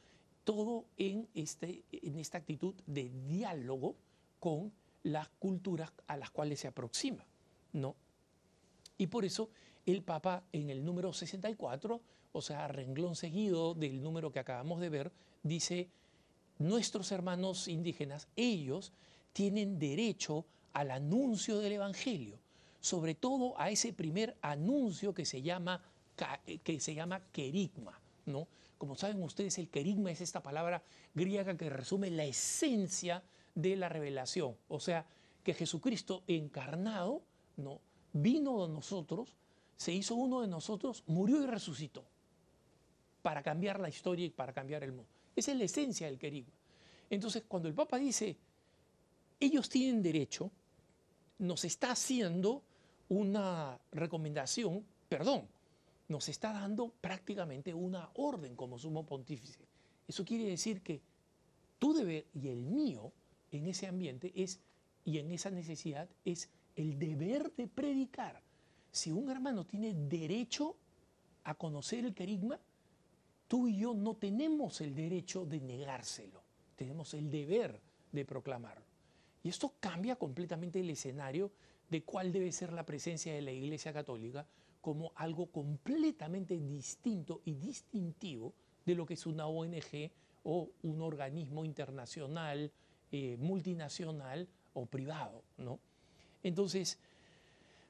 todo en, este, en esta actitud de diálogo con las culturas a las cuales se aproxima. ¿no? Y por eso el Papa en el número 64, o sea, renglón seguido del número que acabamos de ver, dice, nuestros hermanos indígenas, ellos tienen derecho al anuncio del Evangelio, sobre todo a ese primer anuncio que se llama, que se llama querigma. ¿no? Como saben ustedes, el querigma es esta palabra griega que resume la esencia de la revelación, o sea, que Jesucristo encarnado ¿no? vino de nosotros, se hizo uno de nosotros, murió y resucitó para cambiar la historia y para cambiar el mundo. Esa es la esencia del querigma. Entonces, cuando el Papa dice ellos tienen derecho, nos está haciendo una recomendación, perdón, nos está dando prácticamente una orden como sumo pontífice. Eso quiere decir que tu deber y el mío en ese ambiente es, y en esa necesidad, es el deber de predicar. Si un hermano tiene derecho a conocer el querigma, tú y yo no tenemos el derecho de negárselo, tenemos el deber de proclamarlo. Y esto cambia completamente el escenario de cuál debe ser la presencia de la Iglesia Católica como algo completamente distinto y distintivo de lo que es una ONG o un organismo internacional, eh, multinacional o privado. ¿no? Entonces,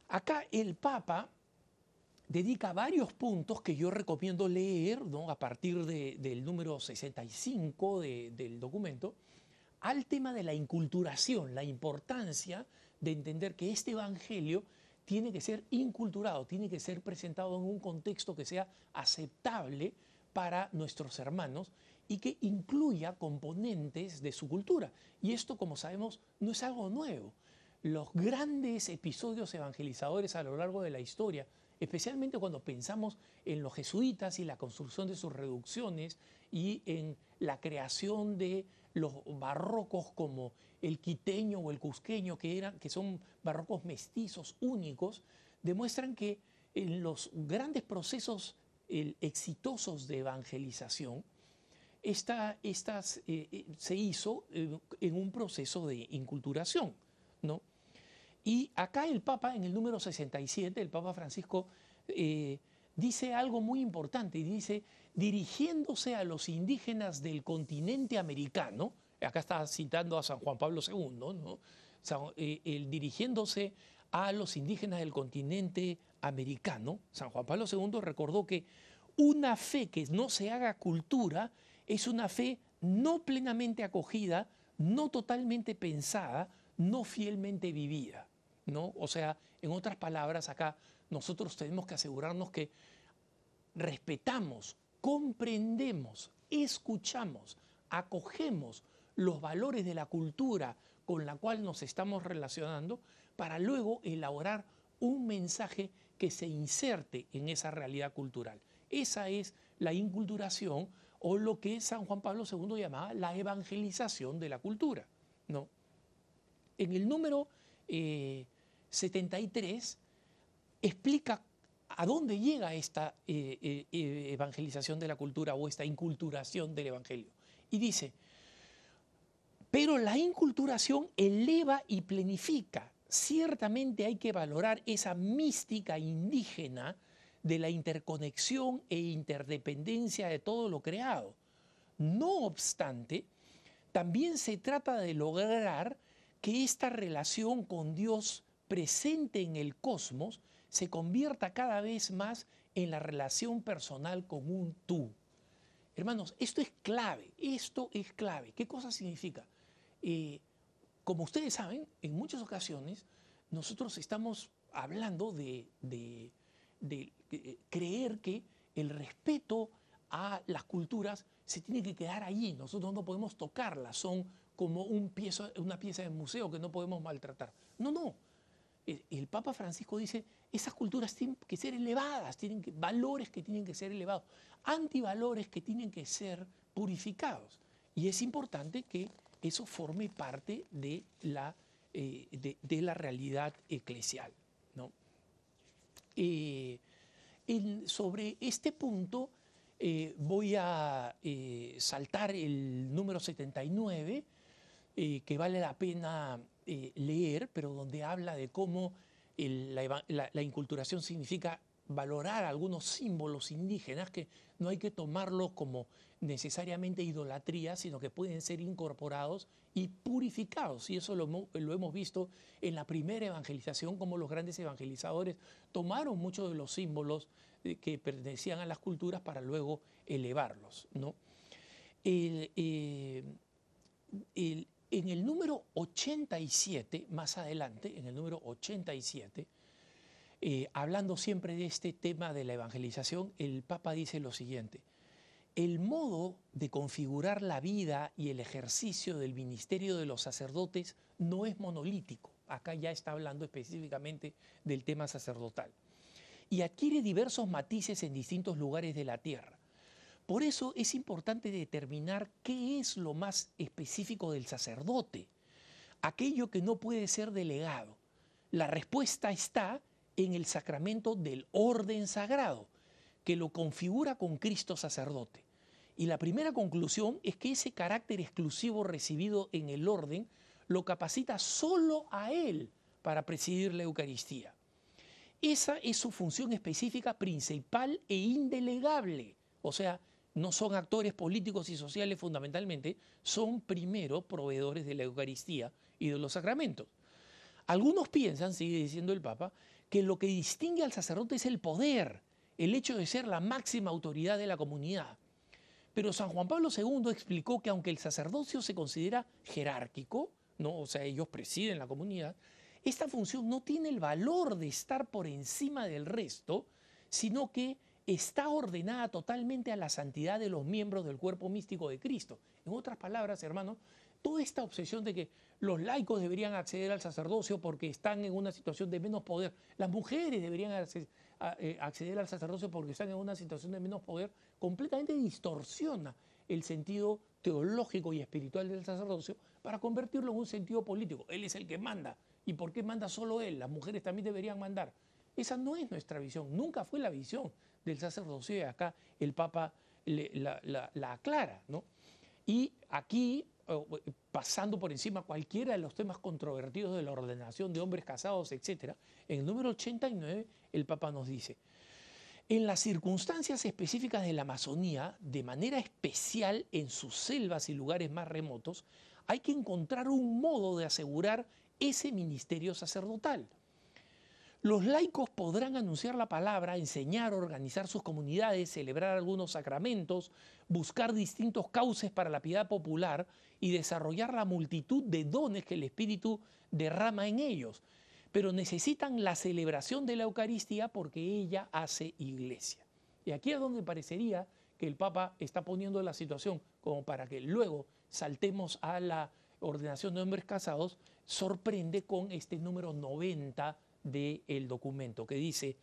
acá el Papa dedica varios puntos que yo recomiendo leer ¿no? a partir del número 65 del documento, al tema de la inculturación, la importancia de entender que este Evangelio tiene que ser inculturado, tiene que ser presentado en un contexto que sea aceptable para nuestros hermanos y que incluya componentes de su cultura. Y esto, como sabemos, no es algo nuevo. Los grandes episodios evangelizadores a lo largo de la historia, especialmente cuando pensamos en los jesuitas y la construcción de sus reducciones y en la creación de los barrocos como el quiteño o el cusqueño, que, eran, que son barrocos mestizos únicos, demuestran que en los grandes procesos exitosos de evangelización, esta, estas, eh, eh, se hizo eh, en un proceso de inculturación. ¿no? Y acá el Papa, en el número 67, el Papa Francisco dice algo muy importante y dice, dirigiéndose a los indígenas del continente americano, acá está citando a San Juan Pablo II. Eh, el dirigiéndose a los indígenas del continente americano, San Juan Pablo II recordó que una fe que no se haga cultura es una fe no plenamente acogida, no totalmente pensada, no fielmente vivida. ¿no? O sea, en otras palabras, acá nosotros tenemos que asegurarnos que respetamos, comprendemos, escuchamos, acogemos los valores de la cultura con la cual nos estamos relacionando para luego elaborar un mensaje que se inserte en esa realidad cultural. Esa es la inculturación o lo que San Juan Pablo II llamaba la evangelización de la cultura. ¿no? En el número 73 eh, explica a dónde llega esta eh, eh, evangelización de la cultura o esta inculturación del Evangelio. Y dice, pero la inculturación eleva y plenifica. Ciertamente hay que valorar esa mística indígena de la interconexión e interdependencia de todo lo creado. No obstante, también se trata de lograr que esta relación con Dios presente en el cosmos se convierta cada vez más en la relación personal con un tú. Hermanos, esto es clave, esto es clave. ¿Qué cosa significa? Eh, como ustedes saben, en muchas ocasiones nosotros estamos hablando de de eh, creer que el respeto a las culturas se tiene que quedar allí. Nosotros no podemos tocarlas, son como un una pieza de museo que no podemos maltratar. No, no. El, Papa Francisco dice, esas culturas tienen que ser elevadas, tienen valores que tienen que ser elevados, antivalores que tienen que ser purificados. Y es importante que eso forme parte de la, eh, de la realidad eclesial. Eh, sobre este punto eh, voy a saltar el número 79, que vale la pena leer, pero donde habla de cómo la, inculturación significa valorar algunos símbolos indígenas que no hay que tomarlos como necesariamente idolatría, sino que pueden ser incorporados y purificados. Y eso lo, hemos visto en la primera evangelización, como los grandes evangelizadores tomaron muchos de los símbolos eh, que pertenecían a las culturas para luego elevarlos. ¿no? Eh, en el número 87, más adelante, en el número 87, eh, hablando siempre de este tema de la evangelización, el Papa dice lo siguiente, el modo de configurar la vida y el ejercicio del ministerio de los sacerdotes no es monolítico. Acá ya está hablando específicamente del tema sacerdotal. Y adquiere diversos matices en distintos lugares de la tierra. Por eso es importante determinar qué es lo más específico del sacerdote, aquello que no puede ser delegado. La respuesta está en el sacramento del orden sagrado, que lo configura con Cristo sacerdote. Y la primera conclusión es que ese carácter exclusivo recibido en el orden lo capacita solo a Él para presidir la Eucaristía. Esa es su función específica principal e indelegable. O sea, no son actores políticos y sociales fundamentalmente, son primero proveedores de la Eucaristía y de los sacramentos. Algunos piensan, sigue diciendo el Papa, que lo que distingue al sacerdote es el poder, el hecho de ser la máxima autoridad de la comunidad. Pero San Juan Pablo II explicó que aunque el sacerdocio se considera jerárquico, ¿no? o sea, ellos presiden la comunidad, esta función no tiene el valor de estar por encima del resto, sino que está ordenada totalmente a la santidad de los miembros del cuerpo místico de Cristo. En otras palabras, hermanos, toda esta obsesión de que los laicos deberían acceder al sacerdocio porque están en una situación de menos poder, las mujeres deberían eh, acceder al sacerdocio porque están en una situación de menos poder, completamente distorsiona el sentido teológico y espiritual del sacerdocio para convertirlo en un sentido político. Él es el que manda. ¿Y por qué manda solo él? Las mujeres también deberían mandar. Esa no es nuestra visión, nunca fue la visión del sacerdocio y acá el Papa la, la aclara. ¿no? Y aquí pasando por encima cualquiera de los temas controvertidos de la ordenación de hombres casados, etc., en el número 89 el Papa nos dice, en las circunstancias específicas de la Amazonía, de manera especial en sus selvas y lugares más remotos, hay que encontrar un modo de asegurar ese ministerio sacerdotal. Los laicos podrán anunciar la palabra, enseñar, organizar sus comunidades, celebrar algunos sacramentos, buscar distintos cauces para la piedad popular y desarrollar la multitud de dones que el Espíritu derrama en ellos. Pero necesitan la celebración de la Eucaristía porque ella hace iglesia. Y aquí es donde parecería que el Papa está poniendo la situación como para que luego saltemos a la ordenación de hombres casados, sorprende con este número 90 del documento, que dice,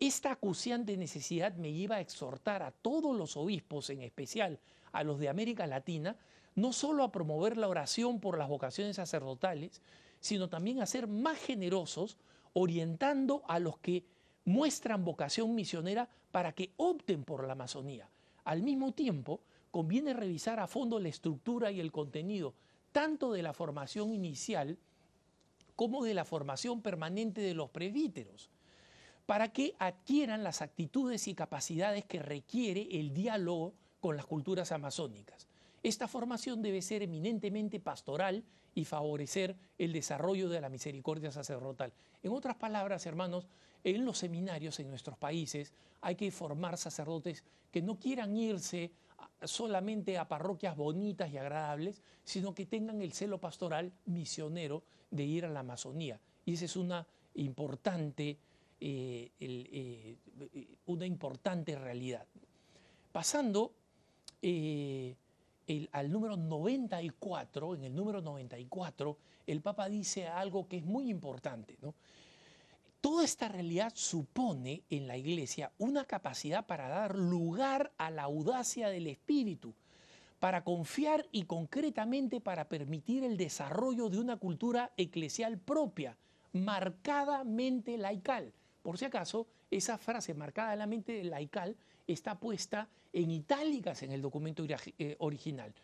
esta acuciante necesidad me lleva a exhortar a todos los obispos, en especial a los de América Latina, no solo a promover la oración por las vocaciones sacerdotales, sino también a ser más generosos, orientando a los que muestran vocación misionera para que opten por la Amazonía. Al mismo tiempo, conviene revisar a fondo la estructura y el contenido, tanto de la formación inicial como de la formación permanente de los presbíteros, para que adquieran las actitudes y capacidades que requiere el diálogo con las culturas amazónicas. Esta formación debe ser eminentemente pastoral y favorecer el desarrollo de la misericordia sacerdotal. En otras palabras, hermanos, en los seminarios en nuestros países hay que formar sacerdotes que no quieran irse solamente a parroquias bonitas y agradables, sino que tengan el celo pastoral misionero de ir a la Amazonía. Y esa es una importante, eh, eh, una importante realidad. Pasando eh, al número 94, en el número 94, el Papa dice algo que es muy importante. Toda esta realidad supone en la Iglesia una capacidad para dar lugar a la audacia del Espíritu, para confiar y concretamente para permitir el desarrollo de una cultura eclesial propia, marcadamente laical. Por si acaso, esa frase marcadamente laical está puesta en itálicas en el documento eh, original.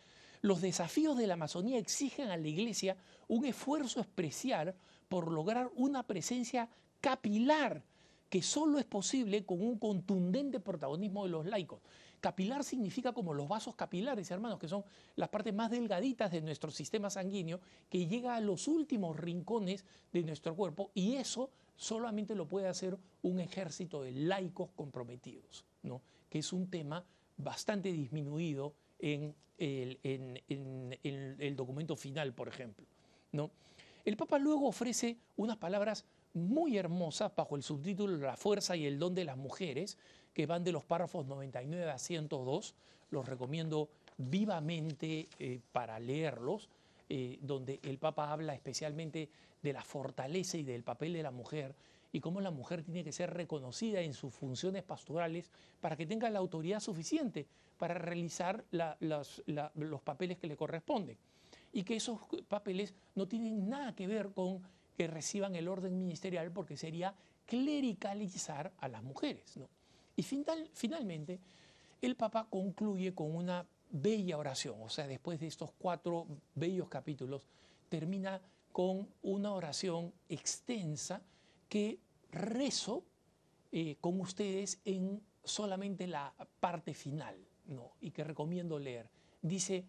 Los desafíos de la Amazonía exigen a la Iglesia un esfuerzo especial por lograr una presencia capilar que solo es posible con un contundente protagonismo de los laicos. Capilar significa como los vasos capilares, hermanos, que son las partes más delgaditas de nuestro sistema sanguíneo, que llega a los últimos rincones de nuestro cuerpo y eso solamente lo puede hacer un ejército de laicos comprometidos, ¿no? que es un tema bastante disminuido en el, documento final, por ejemplo. ¿no? El Papa luego ofrece unas palabras muy hermosas bajo el subtítulo La fuerza y el don de las mujeres, que van de los párrafos 99 a 102. Los recomiendo vivamente eh, para leerlos, eh, donde el Papa habla especialmente de la fortaleza y del papel de la mujer y cómo la mujer tiene que ser reconocida en sus funciones pastorales para que tenga la autoridad suficiente para realizar los papeles que le corresponden. Y que esos papeles no tienen nada que ver con que reciban el orden ministerial porque sería clericalizar a las mujeres. Y finalmente, el Papa concluye con una bella oración, o sea, después de estos cuatro bellos capítulos, termina con una oración extensa que rezo eh, con ustedes en solamente la parte final, ¿no? y que recomiendo leer. Dice,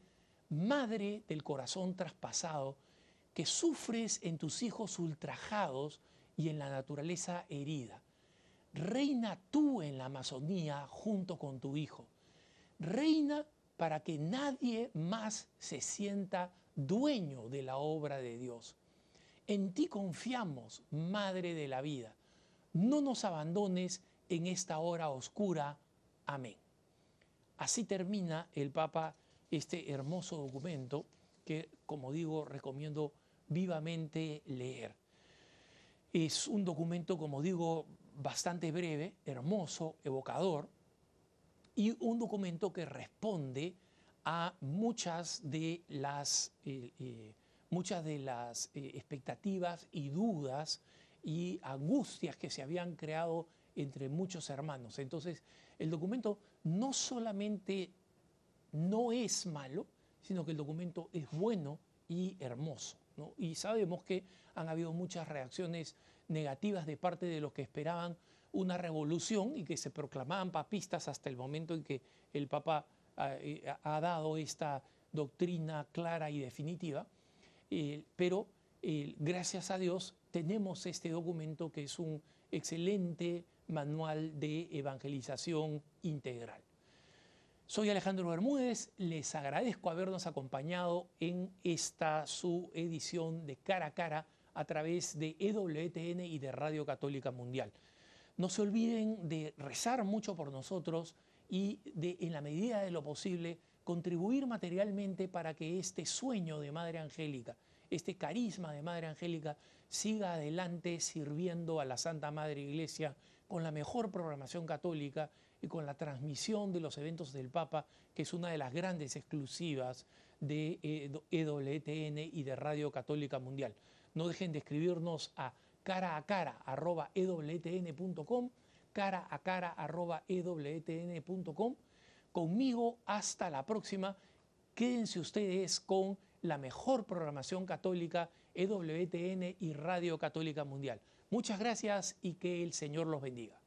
Madre del corazón traspasado, que sufres en tus hijos ultrajados y en la naturaleza herida. Reina tú en la Amazonía junto con tu hijo. Reina para que nadie más se sienta dueño de la obra de Dios. En ti confiamos, Madre de la vida. No nos abandones en esta hora oscura. Amén. Así termina el Papa este hermoso documento que, como digo, recomiendo vivamente leer. Es un documento, como digo, bastante breve, hermoso, evocador, y un documento que responde a muchas de las eh, eh, muchas de las eh, expectativas y dudas y angustias que se habían creado entre muchos hermanos. Entonces, el documento no solamente no es malo, sino que el documento es bueno y hermoso. Y sabemos que han habido muchas reacciones negativas de parte de los que esperaban una revolución y que se proclamaban papistas hasta el momento en que el Papa ha eh, dado esta doctrina clara y definitiva. Eh, pero eh, gracias a Dios tenemos este documento que es un excelente manual de evangelización integral. Soy Alejandro Bermúdez, les agradezco habernos acompañado en esta su edición de cara a cara a través de EWTN y de Radio Católica Mundial. No se olviden de rezar mucho por nosotros y de, en la medida de lo posible, contribuir materialmente para que este sueño de Madre Angélica, este carisma de Madre Angélica siga adelante sirviendo a la Santa Madre Iglesia con la mejor programación católica y con la transmisión de los eventos del Papa, que es una de las grandes exclusivas de EWTN y de Radio Católica Mundial. No dejen de escribirnos a cara a cara arroba ewtn.com, cara a cara arroba ewtn.com. Conmigo hasta la próxima. Quédense ustedes con la mejor programación católica, EWTN y Radio Católica Mundial. Muchas gracias y que el Señor los bendiga.